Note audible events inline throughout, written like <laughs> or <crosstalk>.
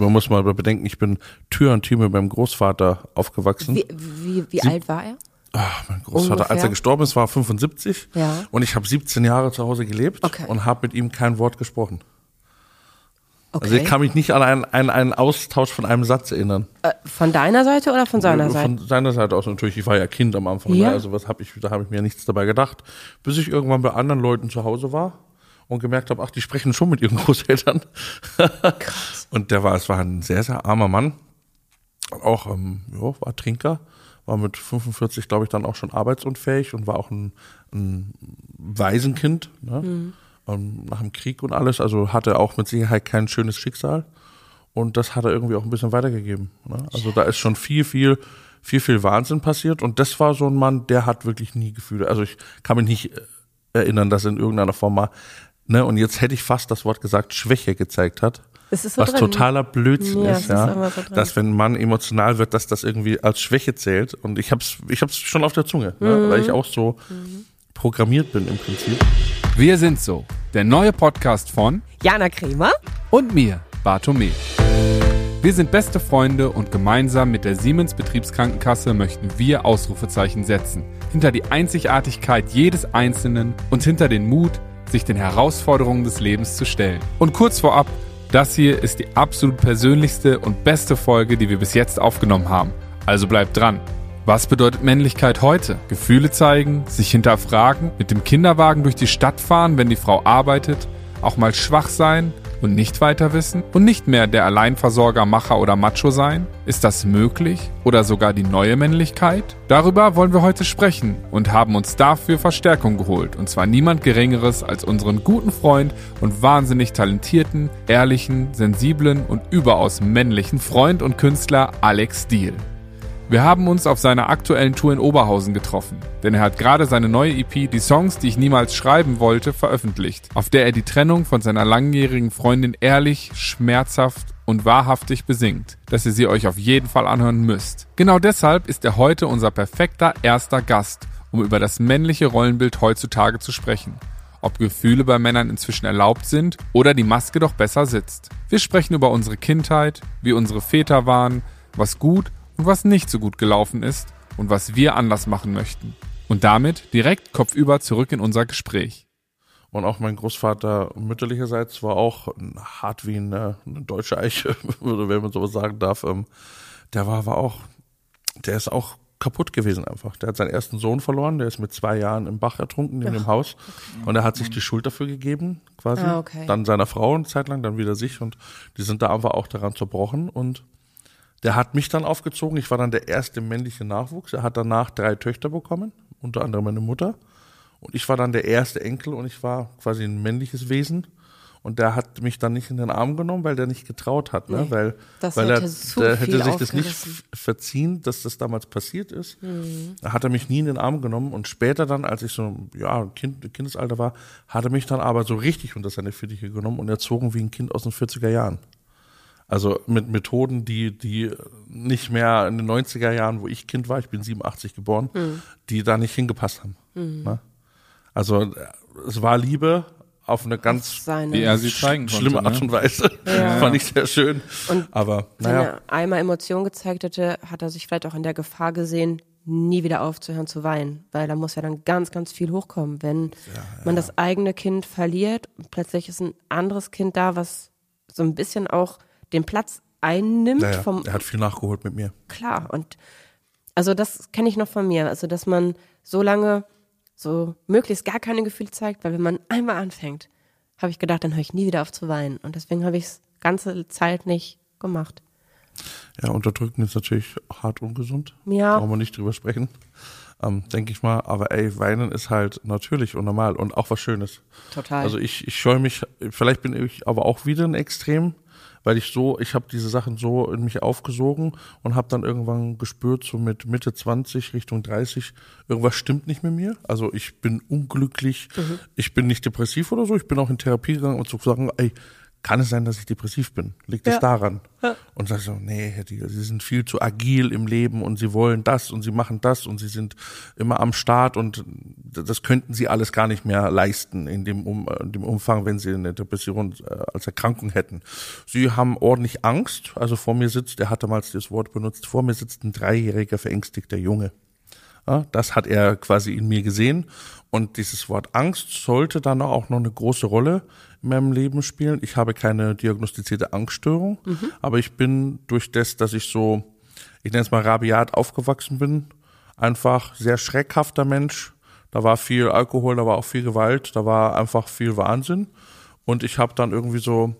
man muss mal bedenken, ich bin Tür und Tür mit meinem Großvater aufgewachsen. Wie, wie, wie alt war er? Ach, mein Großvater, Ungefähr? als er gestorben ist, war er 75 Ja. und ich habe 17 Jahre zu Hause gelebt Okay. und habe mit ihm kein Wort gesprochen. Okay. Also ich kann mich nicht an einen, einen, einen Austausch von einem Satz erinnern. äh, von deiner Seite oder von seiner Von Seite? seiner Seite aus natürlich, ich war ja Kind am Anfang, Ja. ne? also was habe ich, da habe ich mir nichts dabei gedacht, bis ich irgendwann bei anderen Leuten zu Hause war und gemerkt habe, ach, die sprechen schon mit ihren <laughs> Großeltern. Und der war, es war ein sehr, sehr armer Mann, auch, ähm, ja, war Trinker, war mit 45, glaube ich, dann auch schon arbeitsunfähig und war auch ein, ein Waisenkind, ne? ähm, nach dem Krieg und alles, also hatte auch mit Sicherheit kein schönes Schicksal. Und das hat er irgendwie auch ein bisschen weitergegeben. Ne? Also da ist schon viel, viel, viel, viel Wahnsinn passiert. Und das war so ein Mann, der hat wirklich nie Gefühle. Also ich kann mich nicht äh, erinnern, dass er in irgendeiner Form mal, ne, und jetzt hätte ich fast das Wort gesagt, Schwäche gezeigt hat. Es ist so was drin. totaler Blödsinn Ja, ist, ist ja. aber so dass wenn ein Mann emotional wird, dass das irgendwie als Schwäche zählt. Und ich hab's, ich hab's schon auf der Zunge, ne? Mhm. weil ich auch so programmiert bin im Prinzip. Wir sind so, der neue Podcast von Jana Kremer? und mir, Bartome. Wir sind beste Freunde und gemeinsam mit der Siemens Betriebskrankenkasse möchten wir Ausrufezeichen setzen. Hinter die Einzigartigkeit jedes Einzelnen und hinter den Mut, sich den Herausforderungen des Lebens zu stellen. Und kurz vorab, das hier ist die absolut persönlichste und beste Folge, die wir bis jetzt aufgenommen haben. Also bleibt dran. Was bedeutet Männlichkeit heute? Gefühle zeigen, sich hinterfragen, mit dem Kinderwagen durch die Stadt fahren, wenn die Frau arbeitet, auch mal schwach sein und nicht weiter wissen und nicht mehr der Alleinversorger, Macher oder Macho sein? Ist das möglich oder sogar die neue Männlichkeit? Darüber wollen wir heute sprechen und haben uns dafür Verstärkung geholt und zwar niemand Geringeres als unseren guten Freund und wahnsinnig talentierten, ehrlichen, sensiblen und überaus männlichen Freund und Künstler Alex Diel. Wir haben uns auf seiner aktuellen Tour in Oberhausen getroffen, denn er hat gerade seine neue EP Die Songs, die ich niemals schreiben wollte, veröffentlicht, auf der er die Trennung von seiner langjährigen Freundin ehrlich, schmerzhaft und wahrhaftig besingt, dass ihr sie euch auf jeden Fall anhören müsst. Genau deshalb ist er heute unser perfekter erster Gast, um über das männliche Rollenbild heutzutage zu sprechen. Ob Gefühle bei Männern inzwischen erlaubt sind oder die Maske doch besser sitzt. Wir sprechen über unsere Kindheit, wie unsere Väter waren, was gut und was nicht so gut gelaufen ist und was wir anders machen möchten. Und damit direkt kopfüber zurück in unser Gespräch. Und auch mein Großvater mütterlicherseits war auch hart wie eine, eine deutsche Eiche, <laughs> wenn man sowas sagen darf. Ähm, Der war, war auch, der ist auch kaputt gewesen einfach. Der hat seinen ersten Sohn verloren, der ist mit zwei Jahren im Bach ertrunken in dem Haus. Und er hat sich die Schuld dafür gegeben, quasi. Ah, okay. Dann seiner Frau eine Zeit lang, dann wieder sich. Und die sind da einfach auch daran zerbrochen. Und der hat mich dann aufgezogen. Ich war dann der erste männliche Nachwuchs. Er hat danach drei Töchter bekommen, unter anderem meine Mutter. Und ich war dann der erste Enkel und ich war quasi ein männliches Wesen. Und der hat mich dann nicht in den Arm genommen, weil der nicht getraut hat, ne? Nee, weil, weil hätte er der hätte sich das nicht verziehen, dass das damals passiert ist. Mhm. Da hat er mich nie in den Arm genommen und später dann, als ich so ja kind, Kindesalter war, hat er mich dann aber so richtig unter seine Fittiche genommen und erzogen wie ein Kind aus den 40er Jahren. Also mit Methoden, die, die nicht mehr in den 90er Jahren, wo ich Kind war, ich bin 87 geboren, Mhm. die da nicht hingepasst haben. Ne? Also es war Liebe auf eine ganz sie zeigen konnte. schlimme Art ne? und Weise. <laughs> Fand ich sehr schön. Aber wenn naja, er einmal Emotionen gezeigt hätte, hat er sich vielleicht auch in der Gefahr gesehen, nie wieder aufzuhören zu weinen, weil da muss ja dann ganz, ganz viel hochkommen. Wenn man das eigene Kind verliert, plötzlich ist ein anderes Kind da, was so ein bisschen auch den Platz einnimmt naja, vom er hat viel nachgeholt mit mir. klar und also das kenne ich noch von mir, also dass man so lange so möglichst gar keine Gefühle zeigt, weil wenn man einmal anfängt, habe ich gedacht, dann höre ich nie wieder auf zu weinen und deswegen habe ich es ganze Zeit nicht gemacht. Ja, unterdrücken ist natürlich hart ungesund. Ja. Brauchen wir nicht drüber sprechen. Ähm, Denke ich mal. Aber ey, weinen ist halt natürlich und normal und auch was Schönes. Total. Also ich, ich scheue mich, vielleicht bin ich aber auch wieder ein Extrem, weil ich so, ich habe diese Sachen so in mich aufgesogen und habe dann irgendwann gespürt, so mit Mitte 20, Richtung 30, irgendwas stimmt nicht mit mir. Also ich bin unglücklich, ich bin nicht depressiv oder so, ich bin auch in Therapie gegangen und zu sagen, ey, kann es sein, dass ich depressiv bin? Liegt es Ja. daran? Ja. Und sag so, nee, Herr Diegel, Sie sind viel zu agil im Leben und Sie wollen das und Sie machen das und Sie sind immer am Start und das könnten Sie alles gar nicht mehr leisten in dem, um, in dem Umfang, wenn Sie eine Depression äh, als Erkrankung hätten. Sie haben ordentlich Angst. Also vor mir sitzt, er hat damals das Wort benutzt, vor mir sitzt ein dreijähriger verängstigter Junge. Das hat er quasi in mir gesehen. Und dieses Wort Angst sollte dann auch noch eine große Rolle in meinem Leben spielen. Ich habe keine diagnostizierte Angststörung, aber ich bin durch das, dass ich so, ich nenne es mal rabiat aufgewachsen bin, einfach sehr schreckhafter Mensch. Da war viel Alkohol, da war auch viel Gewalt, da war einfach viel Wahnsinn. Und ich habe dann irgendwie so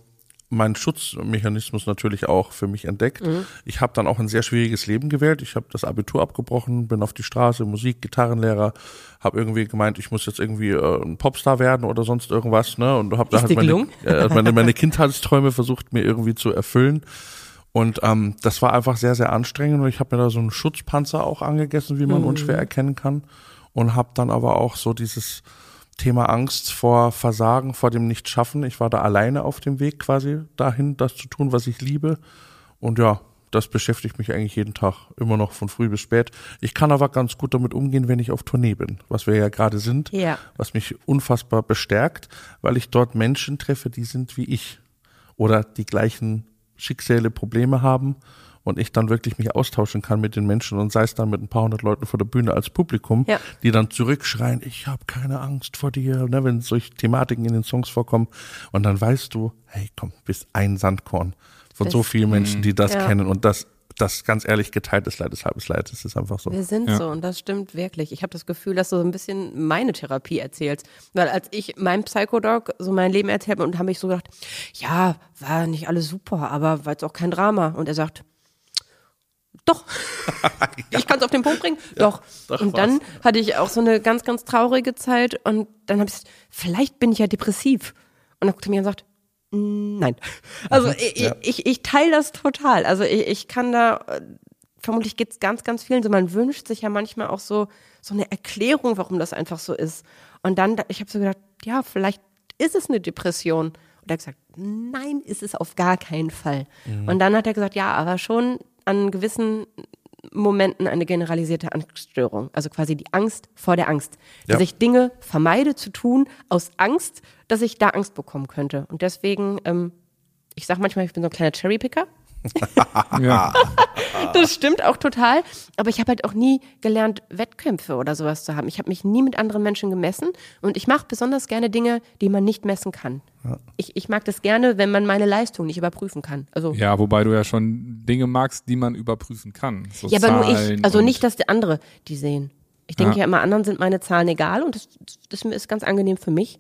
meinen Schutzmechanismus natürlich auch für mich entdeckt. Ich habe dann auch ein sehr schwieriges Leben gewählt. Ich habe das Abitur abgebrochen, bin auf die Straße, Musik, Gitarrenlehrer, habe irgendwie gemeint, ich muss jetzt irgendwie äh, ein Popstar werden oder sonst irgendwas, ne? Und habe da halt meine, äh, meine, meine Kindheitsträume versucht mir irgendwie zu erfüllen. Und ähm, das war einfach sehr, sehr anstrengend und ich habe mir da so einen Schutzpanzer auch angegessen, wie man unschwer erkennen kann. Und habe dann aber auch so dieses Thema Angst vor Versagen, vor dem Nichtschaffen. Ich war da alleine auf dem Weg quasi dahin, das zu tun, was ich liebe. Und ja, das beschäftigt mich eigentlich jeden Tag immer noch von früh bis spät. Ich kann aber ganz gut damit umgehen, wenn ich auf Tournee bin, was wir ja gerade sind, Ja. was mich unfassbar bestärkt, weil ich dort Menschen treffe, die sind wie ich oder die gleichen Schicksale, Probleme haben und ich dann wirklich mich austauschen kann mit den Menschen und sei es dann mit ein paar hundert Leuten vor der Bühne als Publikum, Ja. die dann zurückschreien, ich habe keine Angst vor dir, ne, wenn solche Thematiken in den Songs vorkommen und dann weißt du, hey, komm, bist ein Sandkorn von Das- so vielen Menschen, die das Ja. kennen und das das ganz ehrlich geteiltes Leid ist halbes Leid, das ist einfach so. Wir sind Ja. so und das stimmt wirklich. Ich habe das Gefühl, dass du so ein bisschen meine Therapie erzählst. Weil als ich meinem Psychodoc so mein Leben erzählt habe und habe ich so gedacht, ja, war nicht alles super, aber war jetzt auch kein Drama. Und er sagt, doch, <laughs> ich kann es auf den Punkt bringen, doch. doch Und dann hatte ich auch so eine ganz, ganz traurige Zeit und dann habe ich gesagt, vielleicht bin ich ja depressiv. Und dann guckt er mir und sagt, "Mm, nein. Also ich, Ja. ich, ich teile das total. Also ich, ich kann da, äh, vermutlich geht's ganz, ganz vielen so. Man wünscht sich ja manchmal auch so, so eine Erklärung, warum das einfach so ist. Und dann, da- ich habe so gedacht, ja, vielleicht ist es eine Depression. Und er hat gesagt, nein, ist es auf gar keinen Fall. Mhm. Und dann hat er gesagt, ja, aber schon an gewissen Momenten eine generalisierte Angststörung. Also quasi die Angst vor der Angst. Dass Ja. ich Dinge vermeide zu tun aus Angst, dass ich da Angst bekommen könnte. Und deswegen, ähm, ich sag manchmal, ich bin so ein kleiner Cherrypicker. <laughs> Ja. <laughs> Das stimmt auch total. Aber ich habe halt auch nie gelernt, Wettkämpfe oder sowas zu haben. Ich habe mich nie mit anderen Menschen gemessen und ich mache besonders gerne Dinge, die man nicht messen kann. Ich, ich mag das gerne, wenn man meine Leistung nicht überprüfen kann. Also ja, wobei du ja schon Dinge magst, die man überprüfen kann. So Ja, aber nur ich, also nicht, dass der andere die sehen. Ich denke Ja. ja immer, anderen sind meine Zahlen egal und das, das ist ganz angenehm für mich.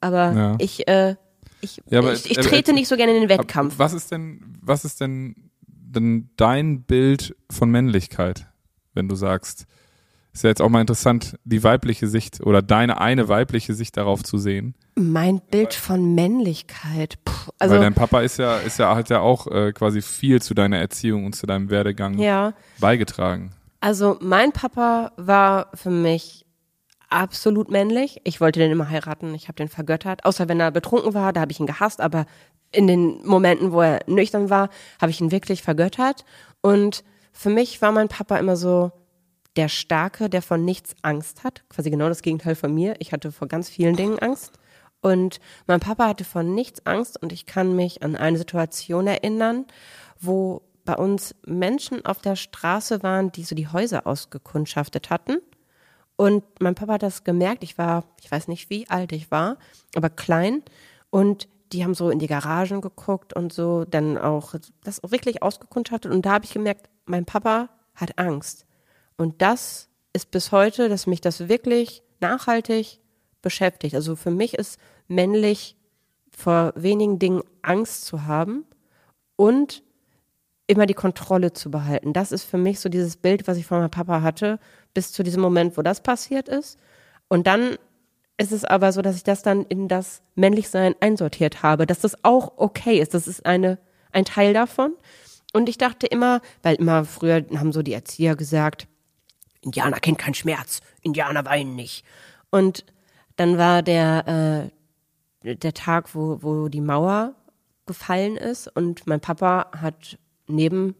Aber Ja. ich, äh, ich, Ja, aber ich, ich äh, trete äh, nicht so gerne in den Wettkampf. Was ist denn, was ist denn, denn dein Bild von Männlichkeit, wenn du sagst, ist ja jetzt auch mal interessant, die weibliche Sicht oder deine eine weibliche Sicht darauf zu sehen. Mein Bild von Männlichkeit. Puh, also Weil dein Papa ist ja, ist ja, hat ja auch äh, quasi viel zu deiner Erziehung und zu deinem Werdegang ja, beigetragen. also mein Papa war für mich absolut männlich. Ich wollte den immer heiraten. Ich habe den vergöttert. Außer wenn er betrunken war, da habe ich ihn gehasst. Aber in den Momenten, wo er nüchtern war, habe ich ihn wirklich vergöttert. Und für mich war mein Papa immer so der Starke, der von nichts Angst hat. Quasi genau das Gegenteil von mir. Ich hatte vor ganz vielen Dingen Angst. Und mein Papa hatte von nichts Angst. Und ich kann mich an eine Situation erinnern, wo bei uns Menschen auf der Straße waren, die so die Häuser ausgekundschaftet hatten. Und mein Papa hat das gemerkt. Ich war, ich weiß nicht, wie alt ich war, aber klein. Und die haben so in die Garagen geguckt und so dann auch das wirklich ausgekundschaftet. Und da habe ich gemerkt, mein Papa hat Angst. Und das ist bis heute, dass mich das wirklich nachhaltig beschäftigt. Also für mich ist männlich vor wenigen Dingen Angst zu haben und immer die Kontrolle zu behalten. Das ist für mich so dieses Bild, was ich von meinem Papa hatte, bis zu diesem Moment, wo das passiert ist. Und dann ist es aber so, dass ich das dann in das Männlichsein einsortiert habe, dass das auch okay ist. Das ist eine, ein Teil davon. Und ich dachte immer, weil immer früher haben so die Erzieher gesagt, Indianer kennen keinen Schmerz, Indianer weinen nicht. Und dann war der, äh, der Tag, wo, wo die Mauer gefallen ist und mein Papa hat neben,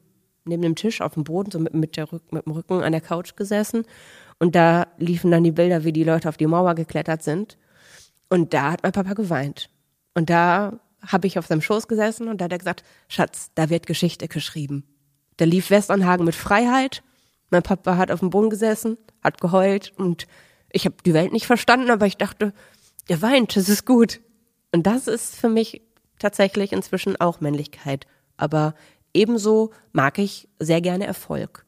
neben dem Tisch auf dem Boden, so mit, mit, der Rück, mit dem Rücken an der Couch gesessen und da liefen dann die Bilder, wie die Leute auf die Mauer geklettert sind und da hat mein Papa geweint und da habe ich auf seinem Schoß gesessen und da hat er gesagt, Schatz, da wird Geschichte geschrieben. Da lief Westernhagen mit Freiheit. Mein Papa hat auf dem Boden gesessen, hat geheult und ich habe die Welt nicht verstanden, aber ich dachte, er weint, das ist gut. Und das ist für mich tatsächlich inzwischen auch Männlichkeit. Aber ebenso mag ich sehr gerne Erfolg.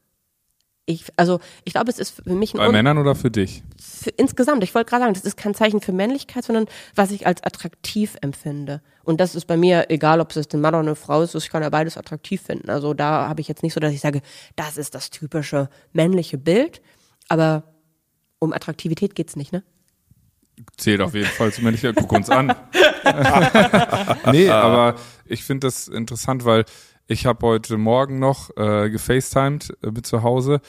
Ich, also ich glaube, es ist für mich ein Bei Männern oder für dich? Für, insgesamt, ich wollte gerade sagen, das ist kein Zeichen für Männlichkeit, sondern was ich als attraktiv empfinde. Und das ist bei mir, egal ob es jetzt ein Mann oder eine Frau ist, ich kann ja beides attraktiv finden. Also da habe ich jetzt nicht so, dass ich sage, das ist das typische männliche Bild. Aber um Attraktivität geht's nicht, ne? Zählt auf jeden Fall zu männlicher. Guck uns an. <laughs> <laughs> nee, aber ich finde das interessant, weil ich habe heute Morgen noch äh, gefacetimed äh, mit zu Hause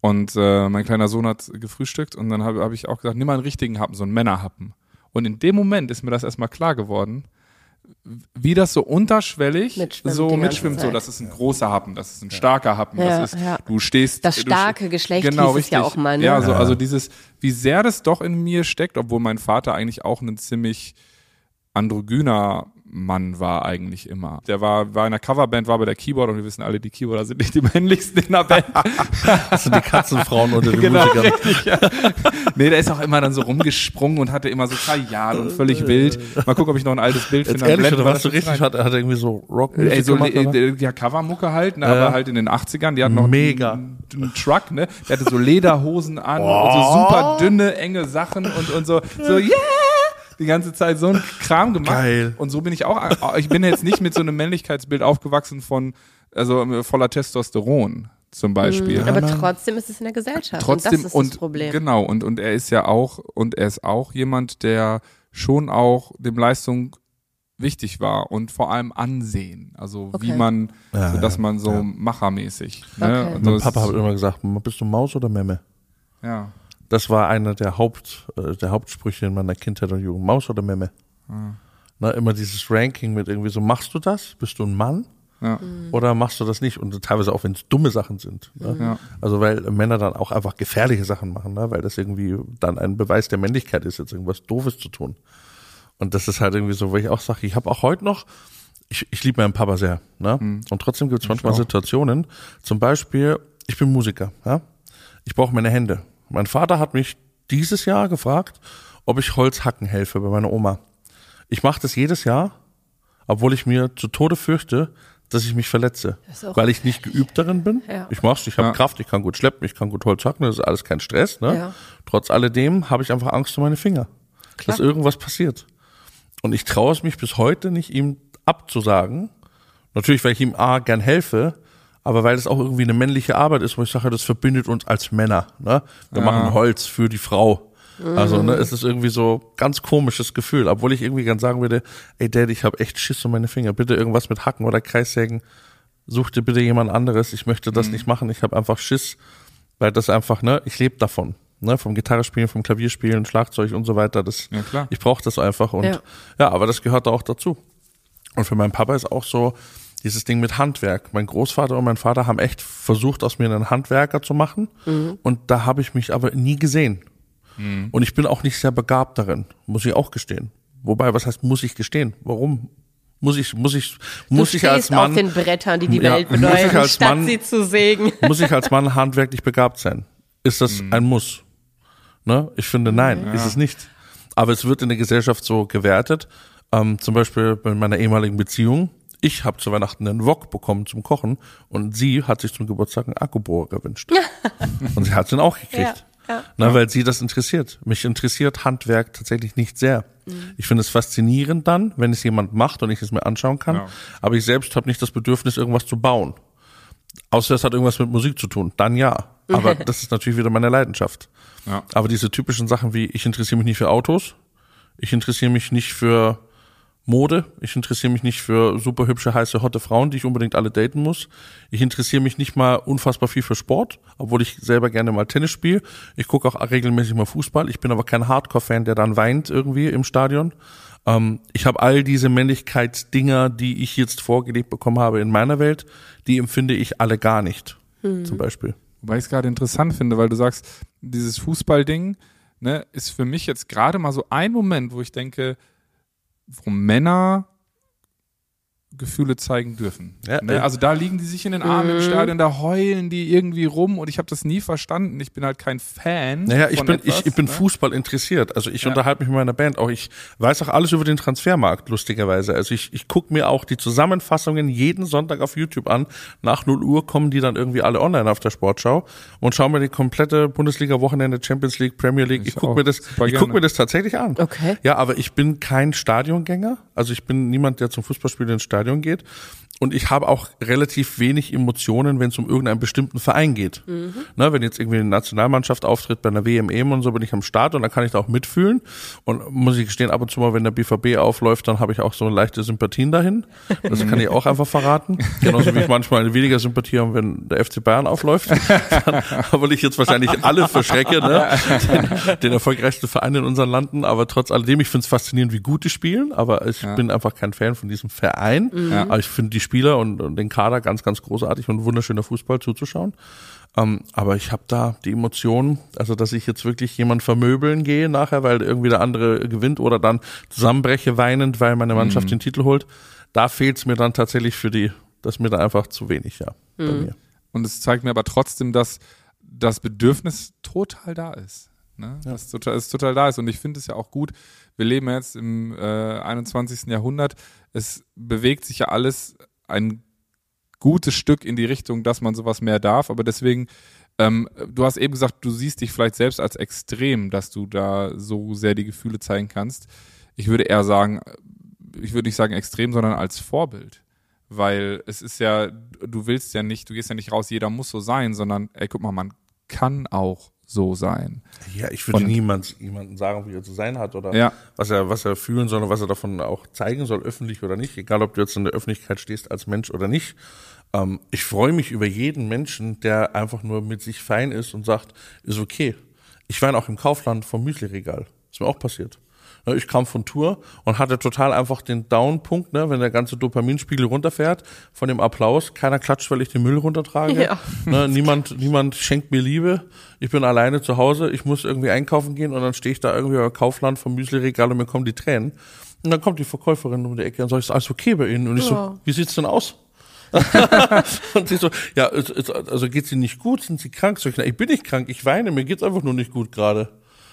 und äh, mein kleiner Sohn hat gefrühstückt und dann habe hab ich auch gesagt, nimm mal einen richtigen Happen, so einen Männerhappen. Und in dem Moment ist mir das erstmal klar geworden, wie das so unterschwellig Mitschwimmt so mitschwimmt, so das ist ein großer Happen, das ist ein starker Happen, Ja, das ist, ja. du stehst. Das du starke ste- Geschlecht genau, hieß es ja auch mal, ne? Ja, so, also dieses, wie sehr das doch in mir steckt, obwohl mein Vater eigentlich auch ein ziemlich androgyner Mann war eigentlich immer. Der war, war in der Coverband, war bei der Keyboard und wir wissen alle, die Keyboarder sind nicht die männlichsten in der Band. <laughs> Das sind die Katzenfrauen unter den genau, Musikern. richtig, ja. Nee, der ist auch immer dann so rumgesprungen und hatte immer so Kajal und völlig wild. Mal gucken, ob ich noch ein altes Bild finde. ehrlich, oder warst du richtig, hat, hat er irgendwie so rock Ey, so gemacht, le- ja, Covermucke halt, ne, Ja. aber halt in den 80ern, die hatten noch Mega. einen, einen Truck, ne? Der hatte so Lederhosen an und so super dünne, enge Sachen und, und so, so, yeah! Die ganze Zeit so ein Kram gemacht. Geil. Und so bin ich auch, ich bin jetzt nicht mit so einem Männlichkeitsbild aufgewachsen von, also voller Testosteron zum Beispiel. Aber trotzdem ist es in der Gesellschaft. Trotzdem und das ist und das Problem. genau und und er ist ja auch und er ist auch jemand, der schon auch dem Leistung wichtig war und vor allem Ansehen, also wie Okay. man, Ja, so dass ja, man so ja. machermäßig. Okay. Ne? Und Mein Papa hat immer gesagt, bist du Maus oder Memme? ja. Das war einer der Haupt, äh, der Hauptsprüche in meiner Kindheit und Jugend. Maus oder Memme? Na, immer dieses Ranking mit irgendwie so, machst du das? Bist du ein Mann? Ja. Oder machst du das nicht? Und teilweise auch, wenn es dumme Sachen sind. Ne? Ja. Also weil Männer dann auch einfach gefährliche Sachen machen, ne? weil das irgendwie dann ein Beweis der Männlichkeit ist, jetzt irgendwas Doofes zu tun. Und das ist halt irgendwie so, wo ich auch sage, ich habe auch heute noch, ich, ich liebe meinen Papa sehr. Ne? Und trotzdem gibt es manchmal. Situationen, zum Beispiel, ich bin Musiker, ja? ich brauche meine Hände. Mein Vater hat mich dieses Jahr gefragt, ob ich Holz hacken helfe bei meiner Oma. Ich mache das jedes Jahr, obwohl ich mir zu Tode fürchte, dass ich mich verletze, weil ich nicht geübt darin bin. Ja. Ich mach's, ich habe Ja. Kraft, ich kann gut schleppen, ich kann gut Holz hacken, das ist alles kein Stress. Ne? Ja. Trotz alledem habe ich einfach Angst um meine Finger, dass irgendwas passiert. Und ich traue es mich bis heute nicht, ihm abzusagen. Natürlich, weil ich ihm A gern helfe, aber weil es auch irgendwie eine männliche Arbeit ist, wo ich sage, das verbindet uns als Männer. Ne? Wir machen Holz für die Frau. Also, ne, es ist irgendwie so ganz komisches Gefühl, obwohl ich irgendwie gern sagen würde, ey Dad, ich habe echt Schiss um meine Finger. Bitte irgendwas mit Hacken oder Kreissägen. Such dir bitte jemand anderes. Ich möchte das nicht machen. Ich habe einfach Schiss, weil das einfach, ne, ich lebe davon. Ne, vom Gitarrespielen, vom Klavierspielen, Schlagzeug und so weiter. Das, Ja, klar. Ich brauche das einfach. Und Ja. ja, aber das gehört da auch dazu. Und für meinen Papa ist auch so dieses Ding mit Handwerk. Mein Großvater und mein Vater haben echt versucht, aus mir einen Handwerker zu machen. Und da habe ich mich aber nie gesehen. Und ich bin auch nicht sehr begabt darin, muss ich auch gestehen. Wobei, was heißt, muss ich gestehen? Warum? Muss ich, muss ich, muss du ich als stehst auf Mann, den Brettern, die die Ja, Welt muss ich bedeuten, als statt Mann- sie zu sägen. <laughs> muss ich als Mann handwerklich begabt sein? Ist das ein Muss? Ne? Ich finde, nein, ist es nicht. Aber es wird in der Gesellschaft so gewertet. Ähm, zum Beispiel bei meiner ehemaligen Beziehung. Ich habe zu Weihnachten einen Wok bekommen zum Kochen und sie hat sich zum Geburtstag einen Akkubohrer gewünscht. <laughs> und sie hat ihn auch gekriegt. Ja, ja. Na, weil sie das interessiert. Mich interessiert Handwerk tatsächlich nicht sehr. Ich finde es faszinierend dann, wenn es jemand macht und ich es mir anschauen kann. Ja. Aber ich selbst habe nicht das Bedürfnis, irgendwas zu bauen. Außer es hat irgendwas mit Musik zu tun. Dann ja. Aber <laughs> das ist natürlich wieder meine Leidenschaft. Ja. Aber diese typischen Sachen wie, ich interessiere mich nicht für Autos, ich interessiere mich nicht für Mode, ich interessiere mich nicht für super hübsche, heiße, hotte Frauen, die ich unbedingt alle daten muss. Ich interessiere mich nicht mal unfassbar viel für Sport, obwohl ich selber gerne mal Tennis spiele. Ich gucke auch regelmäßig mal Fußball. Ich bin aber kein Hardcore-Fan, der dann weint irgendwie im Stadion. Ähm, ich habe all diese Männlichkeitsdinger, die ich jetzt vorgelebt bekommen habe in meiner Welt, die empfinde ich alle gar nicht. Zum Beispiel. Wobei ich es gerade interessant finde, weil du sagst, dieses Fußballding ne, ist für mich jetzt gerade mal so ein Moment, wo ich denke, wo Männer Gefühle zeigen dürfen. Ja, ne? Also da liegen die sich in den Armen im Stadion, da heulen die irgendwie rum und ich habe das nie verstanden. Ich bin halt kein Fan. Naja, ich von bin, etwas, ich, ich bin ne? Fußball interessiert. Also ich unterhalte mich mit meiner Band auch. Ich weiß auch alles über den Transfermarkt, lustigerweise. Also ich, ich gucke mir auch die Zusammenfassungen jeden Sonntag auf YouTube an. Nach 0 Uhr kommen die dann irgendwie alle online auf der Sportschau und schaue mir die komplette Bundesliga-Wochenende, Champions League, Premier League. Ich, Ich gucke mir das, Super ich guck gerne. mir das tatsächlich an. Okay. Ja, aber ich bin kein Stadiongänger. Also ich bin niemand, der zum Fußballspielen ins Stadion geht. Und ich habe auch relativ wenig Emotionen, wenn es um irgendeinen bestimmten Verein geht. Ne, wenn jetzt irgendwie eine Nationalmannschaft auftritt bei einer WM, EM und so, bin ich am Start und dann kann ich da auch mitfühlen. Und muss ich gestehen, ab und zu mal, wenn der BVB aufläuft, dann habe ich auch so leichte Sympathien dahin. Das kann ich auch einfach verraten. <laughs> Genauso wie ich manchmal weniger Sympathie habe, wenn der FC Bayern aufläuft. <laughs> Dann, weil ich jetzt wahrscheinlich alle verschrecke, ne? den, den erfolgreichsten Verein in unseren Landen. Aber trotz alledem, ich finde es faszinierend, wie gut die spielen. Aber ich Ja. bin einfach kein Fan von diesem Verein. Ja. Aber ich finde die Spieler und, und den Kader ganz, ganz großartig und wunderschöner Fußball zuzuschauen. Ähm, aber ich habe da die Emotionen, also dass ich jetzt wirklich jemand vermöbeln gehe nachher, weil irgendwie der andere gewinnt oder dann zusammenbreche weinend, weil meine Mannschaft den Titel holt. Da fehlt es mir dann tatsächlich für die, das ist mir da einfach zu wenig, ja, bei mir. Und es zeigt mir aber trotzdem, dass das Bedürfnis total da ist. Ne? Das ist total, es total da ist. Und ich finde es ja auch gut. Wir leben jetzt im äh, 21. Jahrhundert. Es bewegt sich ja alles ein gutes Stück in die Richtung, dass man sowas mehr darf. Aber deswegen, ähm, du hast eben gesagt, du siehst dich vielleicht selbst als extrem, dass du da so sehr die Gefühle zeigen kannst. Ich würde eher sagen, ich würde nicht sagen extrem, sondern als Vorbild. Weil es ist ja, du willst ja nicht, du gehst ja nicht raus, jeder muss so sein, sondern, ey, guck mal, man kann auch so sein. Ja, ich würde Und- niemand, jemanden sagen, wie er zu sein hat oder Ja. was er, was er fühlen soll und was er davon auch zeigen soll, öffentlich oder nicht. Egal, ob du jetzt in der Öffentlichkeit stehst als Mensch oder nicht. Ähm, ich freue mich über jeden Menschen, der einfach nur mit sich fein ist und sagt, ist okay. Ich war auch im Kaufland vom Müsli-Regal. Ist mir auch passiert. Ich kam von Tour und hatte total einfach den Down-Punkt, ne, wenn der ganze Dopaminspiegel runterfährt von dem Applaus. Keiner klatscht, weil ich den Müll runtertrage. Ja. Ne, niemand, niemand schenkt mir Liebe. Ich bin alleine zu Hause. Ich muss irgendwie einkaufen gehen und dann stehe ich da irgendwie im Kaufland vom Müsli-Regal und mir kommen die Tränen. Und dann kommt die Verkäuferin um die Ecke und sagt, ist alles okay bei Ihnen? Und ich Ja. so, wie sieht's denn aus? <laughs> und sie so, ja, also geht's Ihnen nicht gut? Sind Sie krank? So, ich, na, ich bin nicht krank, ich weine, mir geht's einfach nur nicht gut gerade.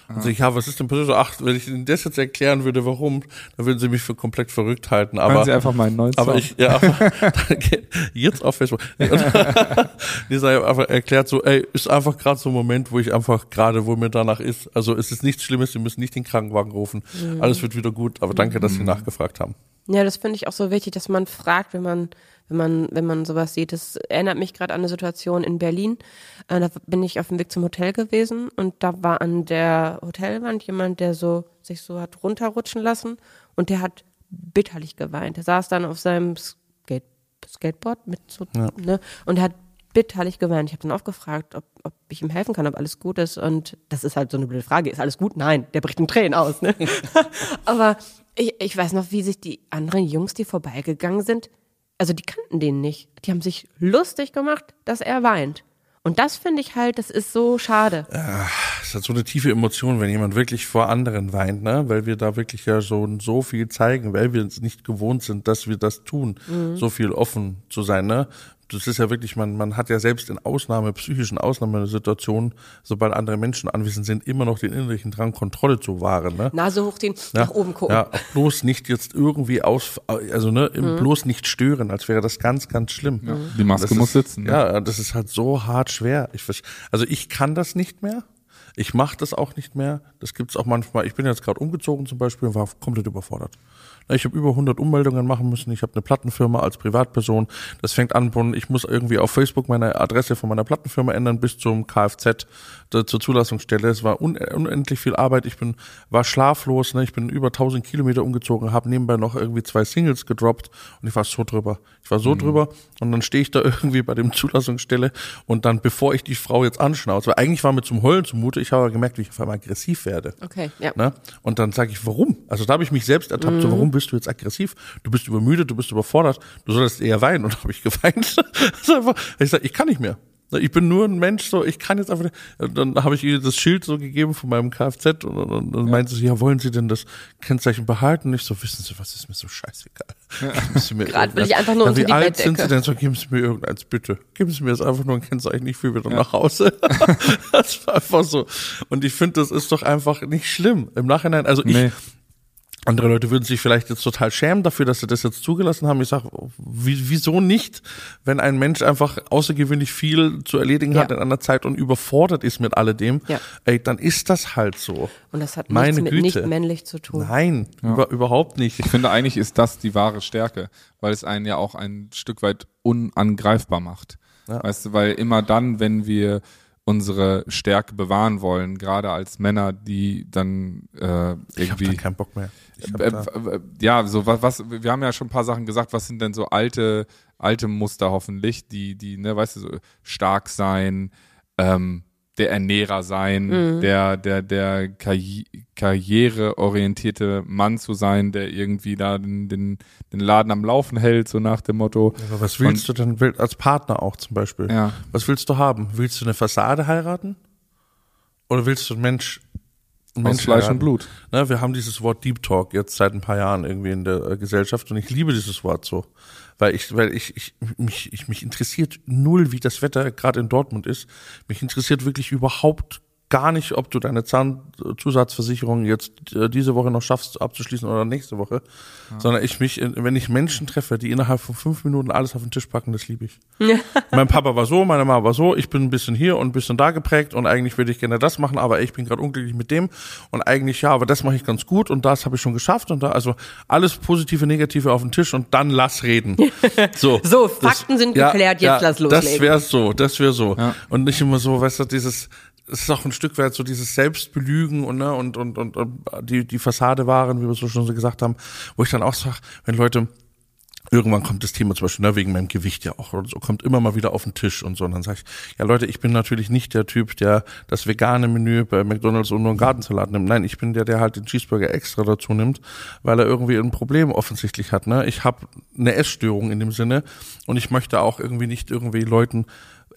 Und so, ich, ja, was ist denn passiert? So, Ach, wenn ich Ihnen das jetzt erklären würde, warum, dann würden Sie mich für komplett verrückt halten. Hören Aber Sie einfach mal einen neuen aber ich, ja, <laughs> jetzt auf Facebook. <laughs> Dieser hat einfach erklärt so, ey, ist einfach gerade so ein Moment, wo ich einfach gerade, wo mir danach ist. Also es ist nichts Schlimmes, Sie müssen nicht den Krankenwagen rufen. Alles wird wieder gut. Aber danke, dass Sie nachgefragt haben. Ja, das finde ich auch so wichtig, dass man fragt, wenn man, wenn man, wenn man sowas sieht. Das erinnert mich gerade an eine Situation in Berlin. Äh, da bin ich auf dem Weg zum Hotel gewesen und da war an der Hotelwand jemand, der so sich so hat runterrutschen lassen und der hat bitterlich geweint. Der saß dann auf seinem Skate, Skateboard mit so, Ja. ne, und hat bitterlich geweint. Ich habe dann auch gefragt, ob, ob ich ihm helfen kann, ob alles gut ist. Und das ist halt so eine blöde Frage. Ist alles gut? Nein, der bricht in Tränen aus. Ne? <laughs> Aber ich, ich weiß noch, wie sich die anderen Jungs, die vorbeigegangen sind, also die kannten den nicht. Die haben sich lustig gemacht, dass er weint. Und das finde ich halt, das ist so schade. Es hat so eine tiefe Emotion, wenn jemand wirklich vor anderen weint, ne? Weil wir da wirklich ja so, so viel zeigen, weil wir es nicht gewohnt sind, dass wir das tun, so viel offen zu sein, ne? Das ist ja wirklich, man, man hat ja selbst in Ausnahme, psychischen Ausnahmesituationen, sobald andere Menschen anwesend sind, immer noch den innerlichen Drang, Kontrolle zu wahren, ne? Nase hochziehen, nach oben gucken. Ja, bloß nicht jetzt irgendwie aus, also ne, Mhm. bloß nicht stören, als wäre das ganz, ganz schlimm. Die Maske Das muss ist, sitzen. Ne? Ja, das ist halt so hart schwer. Ich, also ich kann das nicht mehr. Ich mache das auch nicht mehr. Das gibt's auch manchmal. Ich bin jetzt gerade umgezogen zum Beispiel und war komplett überfordert. Ich habe über 100 Ummeldungen machen müssen. Ich habe eine Plattenfirma als Privatperson. Das fängt an von, ich muss irgendwie auf Facebook meine Adresse von meiner Plattenfirma ändern bis zum Kfz zur Zulassungsstelle. Es war unendlich viel Arbeit. Ich bin war schlaflos. Ne? Ich bin über 1000 Kilometer umgezogen, habe nebenbei noch irgendwie zwei Singles gedroppt und ich war so drüber. Ich war so mhm. drüber und dann stehe ich da <laughs> irgendwie bei dem Zulassungsstelle und dann, bevor ich die Frau jetzt anschnauze, weil eigentlich war mir zum Heulen zumute, ich habe gemerkt, wie ich auf einmal aggressiv werde. Okay, ja. Ne? Und dann sage ich, warum? Also da habe ich mich selbst ertappt, mhm. so, warum bist du jetzt aggressiv? Du bist übermüdet, du bist überfordert, du solltest eher weinen. Und da habe ich geweint. <laughs> ich sage, ich kann nicht mehr. Ich bin nur ein Mensch, so ich kann jetzt einfach. Nicht. Dann habe ich ihr das Schild so gegeben von meinem Kfz und, und, und dann ja. meinte sie, ja, wollen Sie denn das Kennzeichen behalten? Und ich so, wissen Sie, was ist mir so scheißegal. Ja. <laughs> Gerade <laughs> will ich einfach nur unter wie die alt sind Sie denn so? Geben Sie mir irgendeins bitte. Geben Sie mir jetzt einfach nur ein Kennzeichen, ich will wieder ja. nach Hause. das war einfach so. Und ich finde, das ist doch einfach nicht schlimm. Im Nachhinein, also nee. ich andere Leute würden sich vielleicht jetzt total schämen dafür, dass sie das jetzt zugelassen haben. Ich sage, wieso nicht, wenn ein Mensch einfach außergewöhnlich viel zu erledigen ja. hat in einer Zeit und überfordert ist mit alledem, ja. ey, dann ist das halt so. Und das hat Meine nichts mit Güte. nicht männlich zu tun. Nein, ja. über, überhaupt nicht. Ich finde, eigentlich ist das die wahre Stärke, weil es einen ja auch ein Stück weit unangreifbar macht. Weißt du, weil immer dann, wenn wir unsere Stärke bewahren wollen, gerade als Männer, die dann äh, irgendwie. Ich hab dann keinen Bock mehr. Äh, äh, ja, so was, was, wir haben ja schon ein paar Sachen gesagt, was sind denn so alte, alte Muster hoffentlich, die, die, ne, weißt du, so stark sein, ähm, der Ernährer sein, mhm. der, der, der Karri karriereorientierte Mann zu sein, der irgendwie da den, den, den Laden am Laufen hält, so nach dem Motto. Aber was willst Und, du denn als Partner auch zum Beispiel? Ja. Was willst du haben? Willst du eine Fassade heiraten? Oder willst du ein Mensch, ein Mensch Aus Fleisch heiraten? und Blut? Ne, wir haben dieses Wort Deep Talk jetzt seit ein paar Jahren irgendwie in der äh, Gesellschaft und ich liebe dieses Wort so weil ich, weil ich, ich mich, ich mich interessiert null, wie das Wetter gerade in Dortmund ist. Mich interessiert wirklich überhaupt gar nicht, ob du deine Zahnzusatzversicherung jetzt äh, diese Woche noch schaffst abzuschließen oder nächste Woche, ja. sondern ich mich, wenn ich Menschen treffe, die innerhalb von fünf Minuten alles auf den Tisch packen, das liebe ich. Ja. Mein Papa war so, meine Mama war so, ich bin ein bisschen hier und ein bisschen da geprägt und eigentlich würde ich gerne das machen, aber ich bin gerade unglücklich mit dem und eigentlich ja, aber das mache ich ganz gut und das habe ich schon geschafft und da also alles positive, negative auf den Tisch und dann lass reden. <laughs> So, so Fakten das, sind geklärt, ja, jetzt lass loslegen. Das wäre so, das wäre so und nicht immer so, weißt du, dieses es ist auch ein Stück weit so dieses Selbstbelügen und, ne, und, und, und, und die, die Fassade waren, wie wir so schon so gesagt haben, wo ich dann auch sage, wenn Leute, irgendwann kommt das Thema zum Beispiel, ne, wegen meinem Gewicht ja auch und so, kommt immer mal wieder auf den Tisch und so. Und dann sage ich, ja Leute, ich bin natürlich nicht der Typ, der das vegane Menü bei McDonalds und nur einen Gartensalat nimmt. Nein, ich bin der, der halt den Cheeseburger extra dazu nimmt, weil er irgendwie ein Problem offensichtlich hat. Ne? Ich habe eine Essstörung in dem Sinne und ich möchte auch irgendwie nicht irgendwie Leuten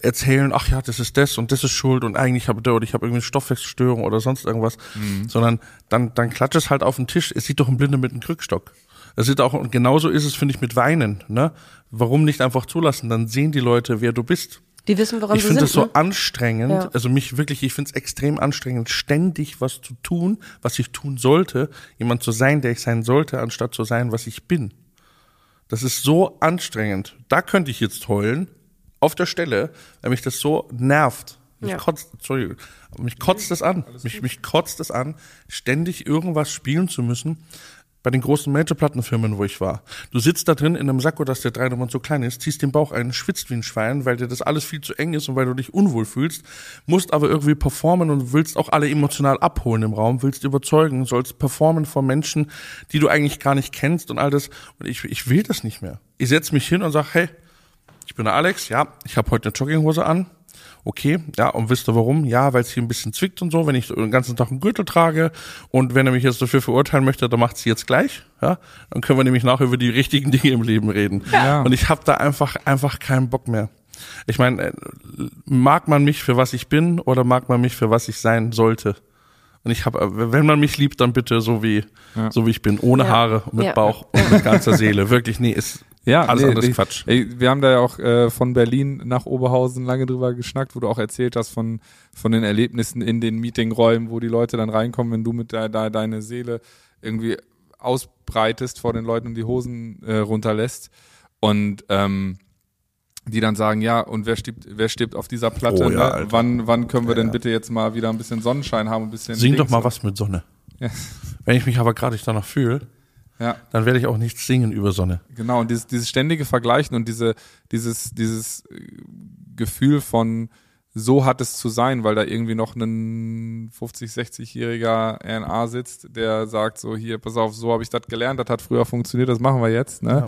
erzählen, ach ja, das ist das und das ist schuld und eigentlich habe ich oder ich habe irgendwie eine Stoffwechselstörung oder sonst irgendwas, mhm. sondern dann dann klatscht es halt auf den Tisch. Es sieht doch ein Blinde mit einem Krückstock. Es sieht auch und genauso ist es finde ich mit Weinen, ne? Warum nicht einfach zulassen? Dann sehen die Leute, wer du bist. Die wissen, woran ich sie sind. Ich finde das so anstrengend, ja. also mich wirklich, ich finde es extrem anstrengend, ständig was zu tun, was ich tun sollte, jemand zu sein, der ich sein sollte, anstatt zu sein, was ich bin. Das ist so anstrengend. Da könnte ich jetzt heulen, auf der Stelle, weil mich das so nervt. Mich ja. kotzt, Entschuldigung, mich kotzt es an. Mich, mich kotzt es an, ständig irgendwas spielen zu müssen. Bei den großen Major-Plattenfirmen, wo ich war. Du sitzt da drin in einem Sakko, dass der drei Nummern zu klein ist, ziehst den Bauch ein, schwitzt wie ein Schwein, weil dir das alles viel zu eng ist und weil du dich unwohl fühlst, musst aber irgendwie performen und willst auch alle emotional abholen im Raum, willst überzeugen, sollst performen vor Menschen, die du eigentlich gar nicht kennst und all das. Und ich, ich will das nicht mehr. Ich setz mich hin und sag, hey, ich bin der Alex, ja, ich habe heute eine Jogginghose an. Okay, ja, und wisst ihr warum? Ja, weil es hier ein bisschen zwickt und so, wenn ich den ganzen Tag einen Gürtel trage und wenn er mich jetzt dafür verurteilen möchte, dann macht sie jetzt gleich, ja, dann können wir nämlich nachher über die richtigen <laughs> Dinge im Leben reden. Ja. Und ich habe da einfach einfach keinen Bock mehr. Ich meine, äh, mag man mich für was ich bin oder mag man mich für was ich sein sollte? Und ich habe, äh, wenn man mich liebt, dann bitte so wie ja. so wie ich bin, ohne ja. Haare, mit ja. Bauch und mit ganzer Seele. Wirklich, nee, ist ja, alles nee, anderes Quatsch. Ey, wir haben da ja auch äh, von Berlin nach Oberhausen lange drüber geschnackt, wo du auch erzählt hast von, von den Erlebnissen in den Meetingräumen, wo die Leute dann reinkommen, wenn du mit de, de, deine Seele irgendwie ausbreitest vor den Leuten und die Hosen äh, runterlässt. Und ähm, die dann sagen, ja, und wer stirbt, wer stirbt auf dieser Platte? Oh, ja, ne? Wann, wann können wir ja, denn bitte jetzt mal wieder ein bisschen Sonnenschein haben, ein bisschen. Sing Dings doch mal was mit Sonne. Ja. Wenn ich mich aber gerade nicht danach fühle, Ja. dann werde ich auch nichts singen über Sonne. Genau, und dieses, dieses ständige Vergleichen und diese, dieses, dieses äh, Gefühl von so hat es zu sein, weil da irgendwie noch ein 50, 60-jähriger RNA sitzt, der sagt so, hier, pass auf, so habe ich das gelernt, das hat früher funktioniert, das machen wir jetzt, ne?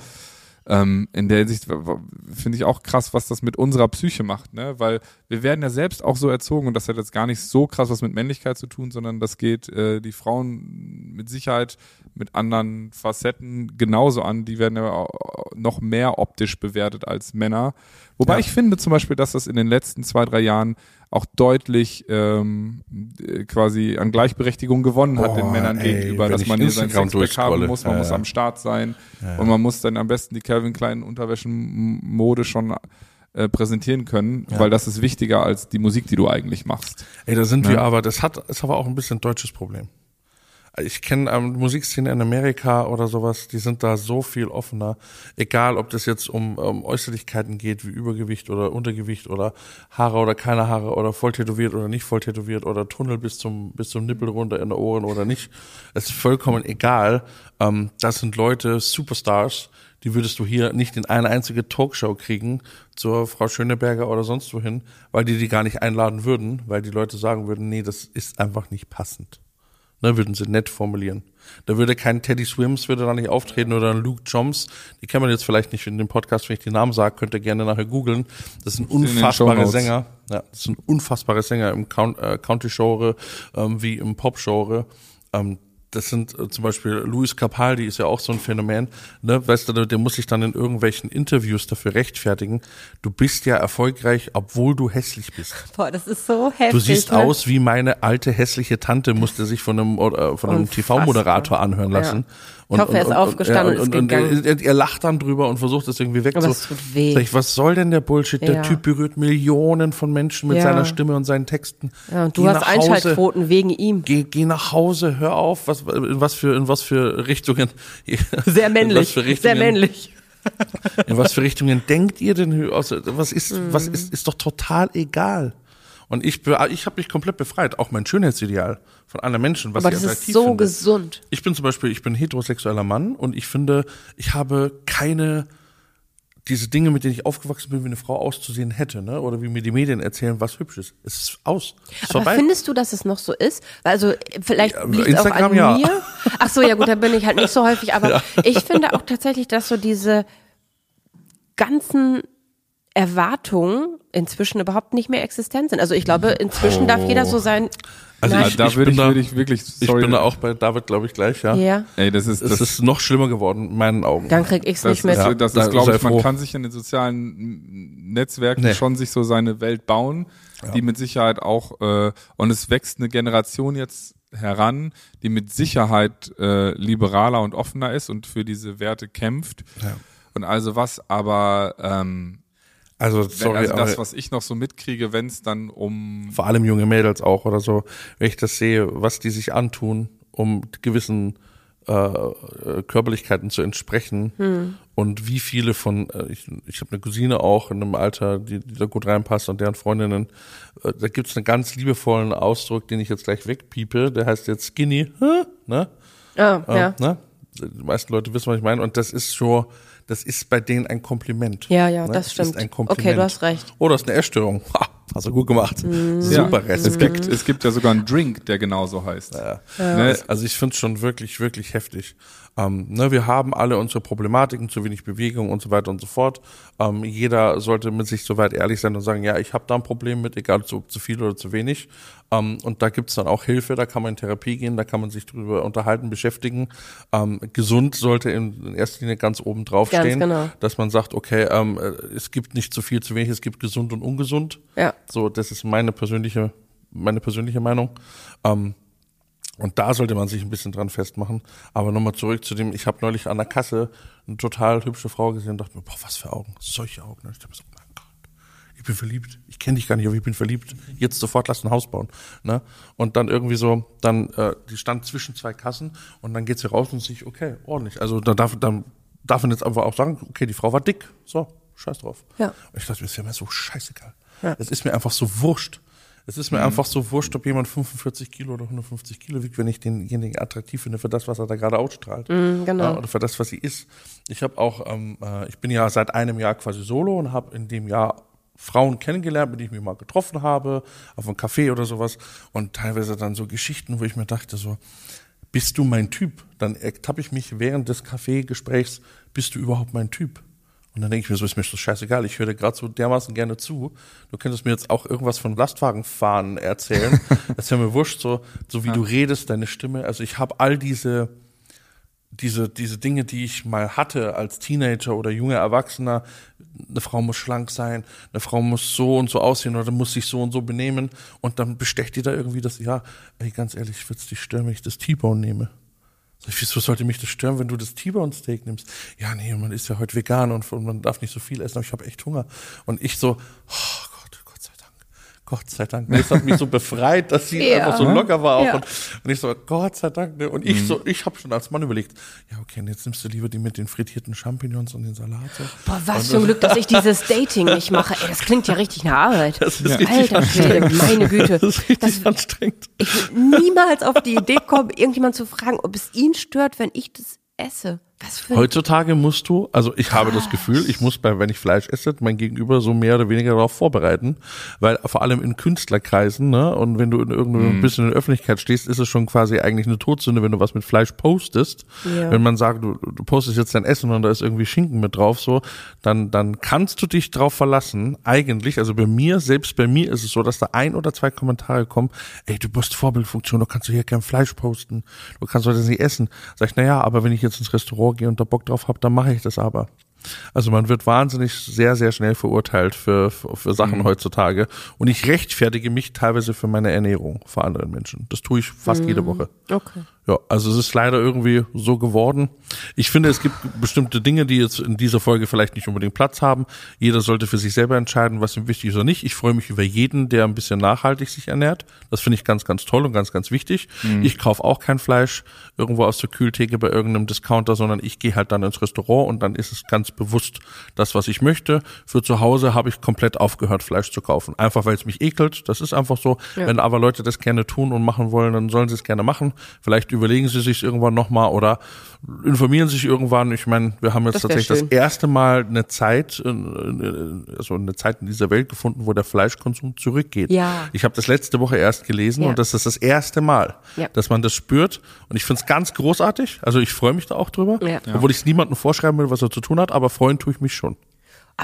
Ähm, in der Hinsicht finde ich auch krass, was das mit unserer Psyche macht, ne? Weil wir werden ja selbst auch so erzogen und das hat jetzt gar nicht so krass was mit Männlichkeit zu tun, sondern das geht äh, die Frauen mit Sicherheit mit anderen Facetten genauso an. Die werden ja noch mehr optisch bewertet als Männer. Wobei Ja. ich finde zum Beispiel, dass das in den letzten zwei, drei Jahren auch deutlich ähm, äh, quasi an Gleichberechtigung gewonnen hat Oh, den Männern ey, gegenüber, dass man hier sein Sixpack haben muss, man Ja, muss ja. am Start sein und man muss dann am besten die Calvin Klein Unterwäschenmode schon äh, präsentieren können, weil das ist wichtiger als die Musik, die du eigentlich machst. Ey, da sind Ne? wir aber, das hat, ist aber auch ein bisschen ein deutsches Problem. Ich kenne ähm, Musikszene in Amerika oder sowas, die sind da so viel offener. Egal, ob das jetzt um, um Äußerlichkeiten geht, wie Übergewicht oder Untergewicht oder Haare oder keine Haare oder voll tätowiert oder nicht voll tätowiert oder Tunnel bis zum, bis zum Nippel runter in der Ohren oder nicht. Es ist vollkommen egal. Ähm, das sind Leute, Superstars, die würdest du hier nicht in eine einzige Talkshow kriegen zur Frau Schöneberger oder sonst wohin, weil die die gar nicht einladen würden, weil die Leute sagen würden, nee, das ist einfach nicht passend. Ne, würden sie nett formulieren. Da würde kein Teddy Swims würde da nicht auftreten oder ein Luke Joms. Die kann man jetzt vielleicht nicht in dem Podcast, wenn ich die Namen sage, könnt ihr gerne nachher googeln. Das sind unfassbare. Sänger. Ja, das sind unfassbare Sänger im Count, äh, Country-Genre ähm, wie im Pop-Genre. Ähm, das sind äh, zum Beispiel Luis Capaldi ist ja auch so ein Phänomen, ne? Weißt du, der, muss sich dann in irgendwelchen Interviews dafür rechtfertigen. Du bist ja erfolgreich, obwohl du hässlich bist. Boah, das ist so heftig. Du siehst ne? aus wie meine alte hässliche Tante, musste sich von einem, äh, von einem. TV-Moderator anhören lassen. Ich hoffe, er ist aufgestanden und ist und, gegangen. Und, er, er lacht dann drüber und versucht es irgendwie Aber wegzu. es tut weh. Sag ich, was soll denn der Bullshit? Der Ja. Typ berührt Millionen von Menschen mit Ja. seiner Stimme und seinen Texten. Ja, und du Geh hast Hause. Einschaltquoten wegen ihm. Geh, geh nach Hause, hör auf, was, in was für, in was für Richtungen. <laughs> Sehr männlich. für Sehr Richtungen, männlich. in was für Richtungen denkt ihr denn? aus- Was ist, was Mhm. ist, ist doch total egal. Und ich, ich habe mich komplett befreit, auch mein Schönheitsideal von anderen Menschen, was Aber ich das ist attraktiv so finde. gesund. Ich bin zum Beispiel, ich bin heterosexueller Mann und ich finde, ich habe keine diese Dinge, mit denen ich aufgewachsen bin, wie eine Frau auszusehen hätte, ne? Oder wie mir die Medien erzählen, was hübsch ist. Es ist aus. Es ist Aber vorbei. findest du, dass es noch so ist? Also vielleicht Ja, liegt es auch an ja. mir. Ach so, ja gut, da bin ich halt nicht so häufig. Aber <laughs> ich finde auch tatsächlich, dass so diese ganzen Erwartungen inzwischen überhaupt nicht mehr existent sind. Also ich glaube, inzwischen darf jeder so sein. Also Nein. ich- da würde bin ich, da- würde ich wirklich, ich sorry, bin da auch bei David, glaube ich, gleich, ja. ja, ey, das ist, Es das, ist noch schlimmer geworden, in meinen Augen. dann krieg ich's das nicht mit. ist, Ja, das da ist, glaube ich, man froh. kann sich in den sozialen Netzwerken Nee. schon sich so seine Welt bauen, die mit Sicherheit auch, äh, und es wächst eine Generation jetzt heran, die mit Sicherheit äh, liberaler und offener ist und für diese Werte kämpft. Ja. Und also was, aber ähm, Also, sorry, also das, was ich noch so mitkriege, wenn es dann um vor allem junge Mädels auch oder so, wenn ich das sehe, was die sich antun, um gewissen äh, Körperlichkeiten zu entsprechen Hm. und wie viele von, äh, ich, ich habe eine Cousine auch in einem Alter, die, die da gut reinpasst und deren Freundinnen, äh, da gibt's einen ganz liebevollen Ausdruck, den ich jetzt gleich wegpiepe, der heißt jetzt Skinny, hä? <laughs> ne? Ah, Äh, ja. ne? Die meisten Leute wissen, was ich meine und das ist schon, das ist bei denen ein Kompliment. Ja, ja, ne? das stimmt. Ist ein Kompliment. Okay, du hast recht. Oh, das ist eine Essstörung. <laughs> Ha, hast du gut gemacht. Mhm. Super es Respekt. gibt, es gibt ja sogar einen Drink, der genauso heißt. Ne? Also ich finde es schon wirklich, wirklich heftig. Ähm, ne, wir haben alle unsere Problematiken, zu wenig Bewegung und so weiter und so fort. Ähm, jeder sollte mit sich soweit ehrlich sein und sagen, ja, ich habe da ein Problem mit, egal ob zu viel oder zu wenig. Ähm, und da gibt's dann auch Hilfe, da kann man in Therapie gehen, da kann man sich drüber unterhalten, beschäftigen. Ähm, gesund sollte in, in erster Linie ganz oben drauf Ganz stehen, genau. dass man sagt, okay, ähm, äh, es gibt nicht zu viel, zu wenig, es gibt gesund und ungesund. Ja. So, das ist meine persönliche, meine persönliche Meinung. Ähm, und da sollte man sich ein bisschen dran festmachen. Aber nochmal zurück zu dem, ich habe neulich an der Kasse eine total hübsche Frau gesehen und dachte mir, boah, was für Augen, solche Augen. Und ich dachte mir so, mein Gott, ich bin verliebt. Ich kenne dich gar nicht, aber ich bin verliebt. Jetzt sofort lass ein Haus bauen. Ne? Und dann irgendwie so, dann, äh, die stand zwischen zwei Kassen und dann geht sie raus und sich, okay, ordentlich. Also da darf, dann darf man jetzt einfach auch sagen, okay, die Frau war dick. So, scheiß drauf. Ja. Und ich dachte mir, das ist ja mir so scheißegal. Es ist mir einfach so wurscht. Es ist mir mhm. einfach so wurscht, ob jemand 45 Kilo oder 150 Kilo wiegt, wenn ich denjenigen attraktiv finde für das, was er da gerade ausstrahlt. Mhm, genau. Oder für das, was sie ist. Ich habe auch, ähm, äh, ich bin ja seit einem Jahr quasi solo und habe in dem Jahr Frauen kennengelernt, mit denen ich mich mal getroffen habe, auf einem Café oder sowas. Und teilweise dann so Geschichten, wo ich mir dachte, so, bist du mein Typ? Dann ertappe ich mich während des Kaffeegesprächs, bist du überhaupt mein Typ? Und dann denke ich mir so, ist mir so scheißegal, ich höre dir gerade so dermaßen gerne zu. Du könntest mir jetzt auch irgendwas von Lastwagenfahren erzählen. <laughs> das wäre mir wurscht, so, so wie ja. du redest, deine Stimme. Also ich habe all diese, diese, diese Dinge, die ich mal hatte als Teenager oder junger Erwachsener. Eine Frau muss schlank sein, eine Frau muss so und so aussehen oder muss sich so und so benehmen. Und dann bestecht die da irgendwie das, ja, ey, ganz ehrlich, ich würde es dich stören, wenn ich das T-Bone nehme. Sag ich, wieso sollte mich das stören, wenn du das T-Bone Steak nimmst? Ja, nee, man ist ja heute vegan und, und man darf nicht so viel essen, aber ich habe echt Hunger. Und ich so, oh Gott sei Dank. Das hat mich so befreit, dass sie <laughs> ja. einfach so locker war auch. Ja. Und, und, ich so, Gott sei Dank. Ne? Und ich mhm. so, ich habe schon als Mann überlegt, ja okay, und jetzt nimmst du lieber die mit den frittierten Champignons und den Salat. Boah, was für ein Glück, dass ich dieses Dating nicht <laughs> mache. Ey, das klingt ja richtig nach Arbeit. Das ist ja. Alter Schwede, meine Güte. Das ist richtig das, anstrengend. Ich würde niemals auf die Idee kommen, irgendjemand zu fragen, ob es ihn stört, wenn ich das esse. Heutzutage musst du, also ich habe das Gefühl, ich muss bei, wenn ich Fleisch esse, mein Gegenüber so mehr oder weniger darauf vorbereiten, weil vor allem in Künstlerkreisen, ne, und wenn du in irgendeinem mm. bisschen in der Öffentlichkeit stehst, ist es schon quasi eigentlich eine Todsünde, wenn du was mit Fleisch postest. Ja. Wenn man sagt, du, du postest jetzt dein Essen und da ist irgendwie Schinken mit drauf, so, dann, dann kannst du dich drauf verlassen, eigentlich, also bei mir, selbst bei mir ist es so, dass da ein oder zwei Kommentare kommen, ey, du bist Vorbildfunktion, du kannst hier kein Fleisch posten, du kannst heute nicht essen. Sag ich, naja, aber wenn ich jetzt ins Restaurant vorgehe und da Bock drauf habe, dann mache ich das aber. Also man wird wahnsinnig sehr, sehr schnell verurteilt für, für, für Sachen mhm. heutzutage. Und ich rechtfertige mich teilweise für meine Ernährung vor anderen Menschen. Das tue ich fast mhm. jede Woche. Okay. Ja, also es ist leider irgendwie so geworden. Ich finde, es gibt bestimmte Dinge, die jetzt in dieser Folge vielleicht nicht unbedingt Platz haben. Jeder sollte für sich selber entscheiden, was ihm wichtig ist oder nicht. Ich freue mich über jeden, der ein bisschen nachhaltig sich ernährt. Das finde ich ganz, ganz toll und ganz, ganz wichtig. Mhm. Ich kaufe auch kein Fleisch irgendwo aus der Kühltheke bei irgendeinem Discounter, sondern ich gehe halt dann ins Restaurant und dann ist es ganz bewusst das, was ich möchte. Für zu Hause habe ich komplett aufgehört, Fleisch zu kaufen. Einfach weil es mich ekelt. Das ist einfach so. Ja. Wenn aber Leute das gerne tun und machen wollen, dann sollen sie es gerne machen. Vielleicht überlegen sie sich irgendwann nochmal oder informieren sich irgendwann. Ich meine, wir haben jetzt das tatsächlich das erste Mal eine Zeit, also eine Zeit in dieser Welt gefunden, wo der Fleischkonsum zurückgeht. Ja. Ich habe das letzte Woche erst gelesen ja. und das ist das erste Mal, ja. dass man das spürt. Und ich finde es ganz großartig. Also ich freue mich da auch drüber, ja. obwohl ich es niemandem vorschreiben will, was er zu tun hat, aber freuen tue ich mich schon.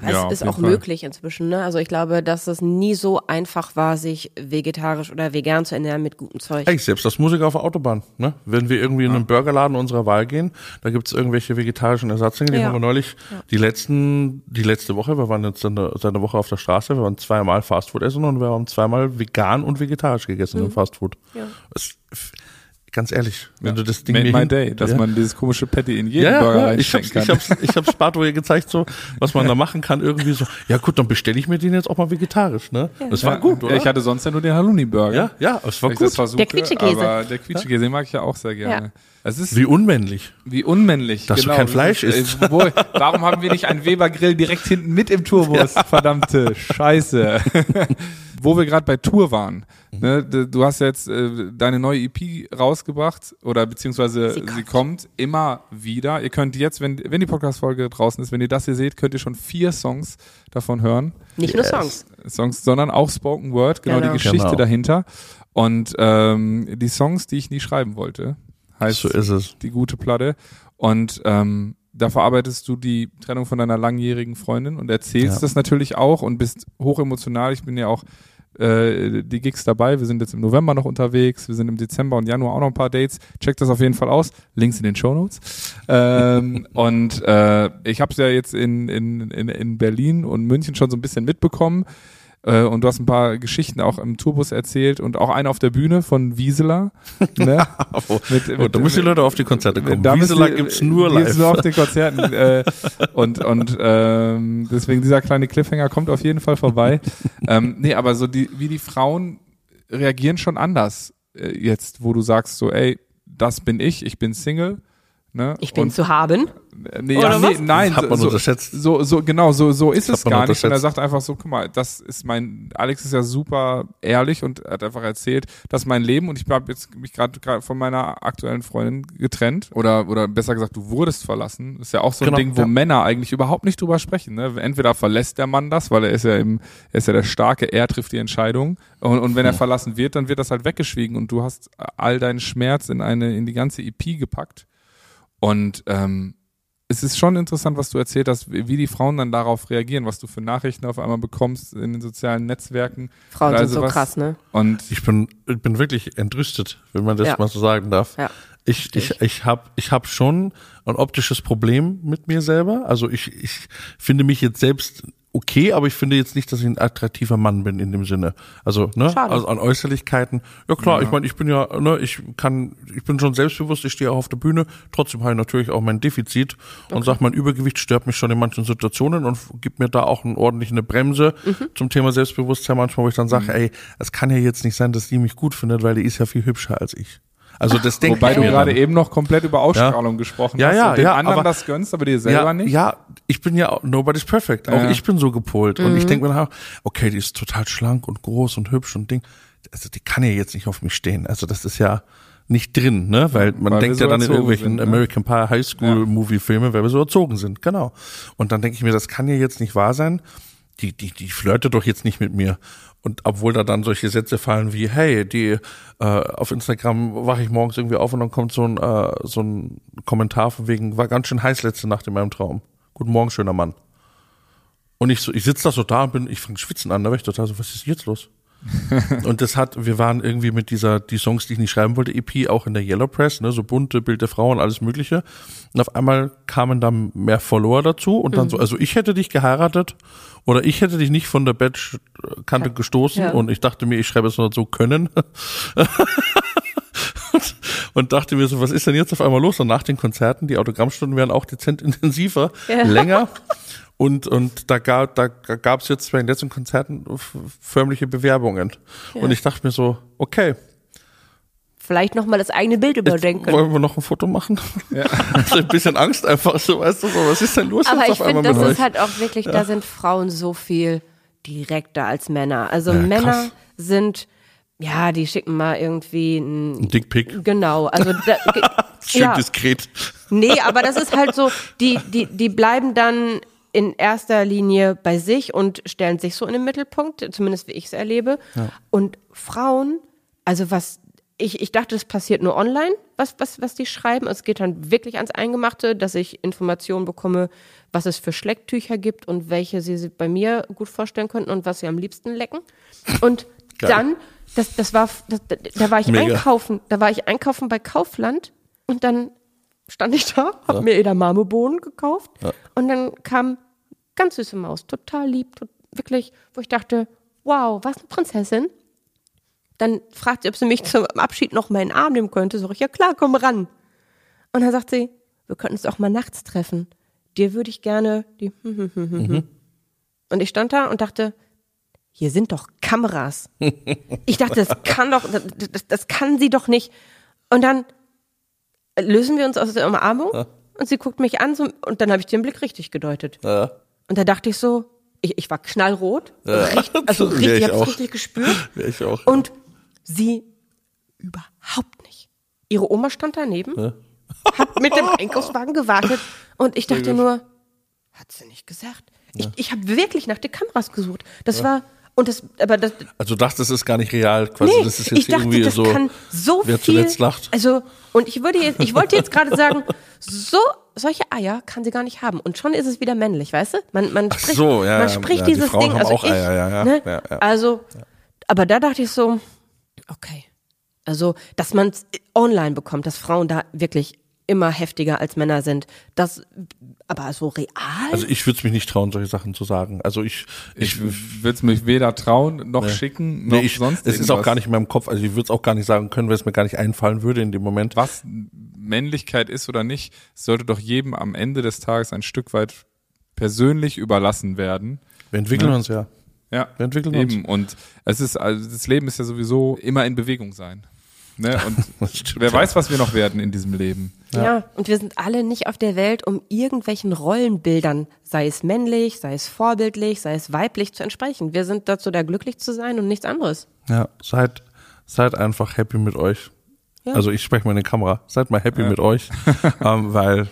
Aber ja, es ist auch Fall. möglich inzwischen. Ne? Also ich glaube, dass es nie so einfach war, sich vegetarisch oder vegan zu ernähren mit gutem Zeug. Ey, selbst das Musiker auf der Autobahn. Ne? Wenn wir irgendwie in einen Burgerladen unserer Wahl gehen, da gibt's irgendwelche vegetarischen Ersatzdinge. Die ja. haben wir neulich ja. die letzten, die letzte Woche, wir waren jetzt eine, seit einer Woche auf der Straße, wir waren zweimal Fastfood essen und wir haben zweimal vegan und vegetarisch gegessen mhm. im Fastfood. Ja. Es, Ganz ehrlich, wenn ja. du das Ding Made my day, dass ja. man dieses komische Patty in jeden ja, Burger ja, reinstecken kann. Ich hab's, ich hab's Spato hier gezeigt, so, was man da <laughs> machen kann, irgendwie so. Ja gut, dann bestelle ich mir den jetzt auch mal vegetarisch, ne? Das war gut, oder? Ich hatte sonst ja nur den Halloumi-Burger. Ja, ja, es war gut. Versuche, der Quietschekäse. Aber der Quietschekäse den mag ich ja auch sehr gerne. Es ist wie unmännlich. Wie unmännlich. Dass genau. du kein Fleisch isst. Äh, wo, warum haben wir nicht einen Weber-Grill direkt hinten mit im Tourbus? Verdammte Scheiße. <laughs> wo wir gerade bei Tour waren. Ne, du hast jetzt äh, deine neue EP rausgebracht oder beziehungsweise sie, sie kommt. immer wieder. Ihr könnt jetzt, wenn, wenn die Podcast-Folge draußen ist, wenn ihr das hier seht, könnt ihr schon vier Songs davon hören. Nicht yes. nur Songs. Songs, sondern auch Spoken Word, genau, genau. die Geschichte genau. dahinter. Und ähm, die Songs, die ich nie schreiben wollte, heißt so ist es. die gute Platte. Und ähm, da verarbeitest du die Trennung von deiner langjährigen Freundin und erzählst ja. das natürlich auch und bist hochemotional. Ich bin ja auch äh, die Gigs dabei. Wir sind jetzt im November noch unterwegs. Wir sind im Dezember und Januar auch noch ein paar Dates. Checkt das auf jeden Fall aus. Links in den Show Notes. ähm, <laughs> und äh, ich habe es ja jetzt in, in, in, in Berlin und München schon so ein bisschen mitbekommen. Äh, und du hast ein paar Geschichten auch im Tourbus erzählt und auch eine auf der Bühne von Wieseler. <laughs> Ne? oh, mit, mit, da müssen die Leute auf die Konzerte kommen. Da Wieseler gibt's nur live. Gibt's nur auf den Konzerten. äh, und und ähm, deswegen dieser kleine Cliffhanger kommt auf jeden Fall vorbei. <laughs> ähm, nee, aber so die, wie die Frauen reagieren schon anders äh, jetzt, wo du sagst so, ey, das bin ich, ich bin Single Ne? Ich bin Und- zu haben. Nee, Oder ja, nee, was? nein, Das hat man so, unterschätzt. so, so, genau, so, so ist Das es gar nicht. Und er sagt einfach so, guck mal, das ist mein, Alex ist ja super ehrlich und hat einfach erzählt, das ist mein Leben und ich habe jetzt mich gerade gerade von meiner aktuellen Freundin getrennt oder, oder besser gesagt, du wurdest verlassen. Ist ja auch so ein Genau, Ding, wo ja. Männer eigentlich überhaupt nicht drüber sprechen. Ne? Entweder verlässt der Mann das, weil er ist ja im, er ist ja der Starke, er trifft die Entscheidung und, und wenn er verlassen wird, dann wird das halt weggeschwiegen und du hast all deinen Schmerz in eine, in die ganze EP gepackt. Und ähm, es ist schon interessant, was du erzählt hast, wie wie die Frauen dann darauf reagieren, was du für Nachrichten auf einmal bekommst in den sozialen Netzwerken. Frauen Also sind so was- krass, ne? Und Ich bin, ich bin wirklich entrüstet, wenn man das Ja. mal so sagen darf. Ja. Ich, ich, ich habe ich hab schon ein optisches Problem mit mir selber. Also ich, ich finde mich jetzt selbst okay, aber ich finde jetzt nicht, dass ich ein attraktiver Mann bin in dem Sinne. Also, ne, Schade. also an Äußerlichkeiten. Ja klar, ich meine, ich bin ja, ne, ich kann, ich bin schon selbstbewusst, ich stehe auch auf der Bühne, trotzdem habe ich natürlich auch mein Defizit und sag, mein Übergewicht stört mich schon in manchen Situationen und gibt mir da auch eine ordentliche Bremse Mhm. zum Thema Selbstbewusstsein manchmal, wo ich dann sage, ey, es kann ja jetzt nicht sein, dass die mich gut findet, weil die ist ja viel hübscher als ich. Also das denke wobei ich du mir gerade dann. eben noch komplett über Ausstrahlung gesprochen Ja, hast ja, und den ja, anderen aber- das gönnst, aber dir selber ja, nicht. Ja, ich bin ja, auch- nobody's perfect. Auch Ja. ich bin so gepolt. Und ich Mhm. denke mir dann auch, okay, die ist total schlank und groß und hübsch und Ding. Also die kann ja jetzt nicht auf mich stehen. Also das ist ja nicht drin, ne? Weil man Weil denkt so ja dann in irgendwelchen sind, ne? American Pie High School Movie Filme, weil wir so erzogen sind. Genau. Und dann denke ich mir, das kann ja jetzt nicht wahr sein. Die, die, die flirte doch jetzt nicht mit mir. Und obwohl da dann solche Sätze fallen wie, hey, die äh, auf Instagram wache ich morgens irgendwie auf und dann kommt so ein, äh, so ein Kommentar von wegen, war ganz schön heiß letzte Nacht in meinem Traum. Guten Morgen, schöner Mann. Und ich so, ich sitze da so da und bin, ich fange schwitzen an, da war ich total so, was ist jetzt los? <laughs> und das hat, wir waren irgendwie mit dieser, die Songs, die ich nicht schreiben wollte, EP, auch in der Yellow Press, ne, so bunte Bild der Frauen, alles mögliche. Und auf einmal kamen dann mehr Follower dazu und dann so, also ich hätte dich geheiratet oder ich hätte dich nicht von der Badge-Kante gestoßen Ja. und ich dachte mir, ich schreibe es nur so können. und, <laughs> und dachte mir so, was ist denn jetzt auf einmal los? Und nach den Konzerten, die Autogrammstunden werden auch dezent intensiver, Ja. länger. <laughs> Und, und da gab da gab es jetzt bei den letzten Konzerten förmliche Bewerbungen. Und ich dachte mir so, okay, Vielleicht nochmal das eigene Bild überdenken. wollen wir noch ein Foto machen? Ja. <laughs> Also ein bisschen Angst einfach so, weißt du, so, was ist denn los Aber jetzt ich auf einmal finde, das ist euch? halt auch wirklich, da sind Frauen so viel direkter als Männer. Also Ja, Männer krass. sind, ja, die schicken mal irgendwie ein, Ein Dickpick. genau, also da, <laughs> Schön ja, diskret. nee, aber das ist halt so, die, die, die bleiben dann in erster Linie bei sich und stellen sich so in den Mittelpunkt, zumindest wie ich es erlebe. Und Frauen, also was, ich, ich dachte, das passiert nur online, was, was, was die schreiben. Es geht dann wirklich ans Eingemachte, dass ich Informationen bekomme, was es für Schlecktücher gibt und welche sie bei mir gut vorstellen könnten und was sie am liebsten lecken. Und <laughs> Geil. dann, das, das war, das, da war ich Mega. einkaufen, da war ich einkaufen bei Kaufland und dann stand ich da, hab mir Edamame-Bohnen gekauft und dann kam ganz süße Maus, total lieb, tot, wirklich, wo ich dachte, wow, was eine Prinzessin. Dann fragt sie, ob sie mich zum Abschied noch mal in den Arm nehmen könnte. Sag ich, ja klar, komm ran. Und dann sagt sie, wir könnten uns auch mal nachts treffen. Dir würde ich gerne die. <laughs> Und ich stand da und dachte, hier sind doch Kameras. Ich dachte, das kann doch, das, das, kann sie doch nicht. Und dann lösen wir uns aus der Umarmung und sie guckt mich an so, und dann habe ich den Blick richtig gedeutet. Ja. Und da dachte ich so, ich, ich war knallrot, richtig, <laughs> also Ja, richtig, ich ich habe richtig gespürt. <laughs> Ja, ich auch. Und sie überhaupt nicht. Ihre Oma stand daneben, hat mit dem Einkaufswagen gewartet und ich dachte nur, hat sie nicht gesagt. Ich, ich habe wirklich nach den Kameras gesucht. Das war, und das, aber das, Also du dachtest, das ist gar nicht real, quasi. nee, das ist jetzt ich dachte, irgendwie das so, kann so wer viel. zuletzt lacht. Also, und ich würde jetzt, ich wollte jetzt gerade sagen, so, solche Eier kann sie gar nicht haben. Und schon ist es wieder männlich, weißt du? Man, man spricht, so, ja, man spricht ja, die dieses Frauen Ding, haben also auch ich, Eier, ja, ja, ne? ja, ja. Also, aber da dachte ich so, okay. Also, dass man es online bekommt, dass Frauen da wirklich immer heftiger als Männer sind. Das, aber so real? Also ich würde es mich nicht trauen, solche Sachen zu sagen. Also ich, Ich ich, würde es mich weder trauen, noch schicken, noch nee, ich sonst es ist auch irgendwas. gar nicht in meinem Kopf. Also ich würde es auch gar nicht sagen können, weil es mir gar nicht einfallen würde in dem Moment. was Männlichkeit ist oder nicht, sollte doch jedem am Ende des Tages ein Stück weit persönlich überlassen werden. Wir entwickeln Ne? uns ja. Ja, Wir entwickeln eben. Und es ist, also das Leben ist ja sowieso immer in Bewegung sein. Ne? <laughs> Und stimmt, wer ja. weiß, was wir noch werden in diesem Leben. Ja. und wir sind alle nicht auf der Welt, um irgendwelchen Rollenbildern, sei es männlich, sei es vorbildlich, sei es weiblich, zu entsprechen. Wir sind dazu da, glücklich zu sein und nichts anderes. Ja, seid, seid einfach happy mit euch. Ja. Also ich spreche mal in die Kamera. Seid mal happy mit euch, <laughs> ähm, weil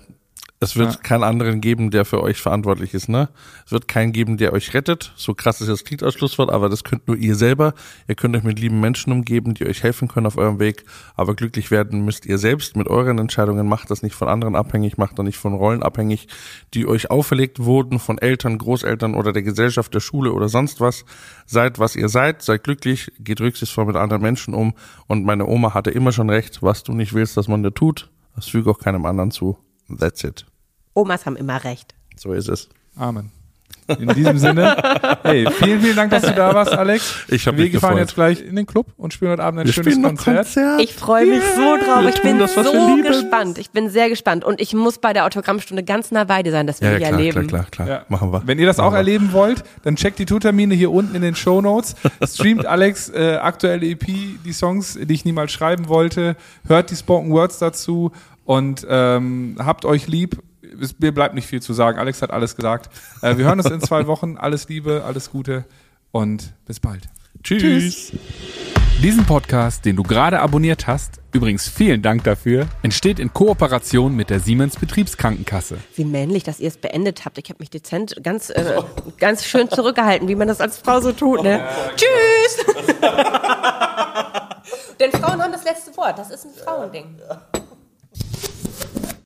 es wird Ja. keinen anderen geben, der für euch verantwortlich ist. Ne? Es wird keinen geben, der euch rettet. So krass ist das klingt als Schlusswort, aber das könnt nur ihr selber. Ihr könnt euch mit lieben Menschen umgeben, die euch helfen können auf eurem Weg. Aber glücklich werden müsst ihr selbst mit euren Entscheidungen. Macht das nicht von anderen abhängig, macht das nicht von Rollen abhängig, die euch auferlegt wurden von Eltern, Großeltern oder der Gesellschaft, der Schule oder sonst was. Seid, was ihr seid, seid glücklich, geht rücksichtsvoll mit anderen Menschen um. Und meine Oma hatte immer schon recht, was du nicht willst, dass man dir tut, das füge auch keinem anderen zu. That's it. Omas haben immer recht. So ist es. Amen. In diesem Sinne, hey, vielen, vielen Dank, dass du da warst, Alex. Ich hab Wir mich fahren gefreut. jetzt gleich in den Club und spielen heute Abend ein Wir schönes Konzert. Konzert. Ich freue mich so drauf. Wir Ich bin das, so gespannt. Ich bin sehr gespannt. Und ich muss bei der Autogrammstunde ganz nah bei dir sein, dass wir Ja, ja klar, erleben. klar, klar, klar. Ja. Machen wir. Wenn ihr das auch Machen wir. erleben wollt, dann checkt die Tourtermine hier unten in den Show Notes. Streamt <laughs> Alex äh, aktuelle EP, die Songs, die ich niemals schreiben wollte. Hört die Spoken Words dazu und ähm, habt euch lieb. Es, mir bleibt nicht viel zu sagen. Alex hat alles gesagt. Äh, wir hören uns in zwei <laughs> Wochen. Alles Liebe, alles Gute und bis bald. Tschüss. Diesen Podcast, den du gerade abonniert hast, übrigens vielen Dank dafür, entsteht in Kooperation mit der Siemens Betriebskrankenkasse. Wie männlich, dass ihr es beendet habt. Ich habe mich dezent ganz, äh, ganz schön zurückgehalten, wie man das als Frau so tut. Ne? Tschüss! <laughs> Denn Frauen haben das letzte Wort. Das ist ein Frauending.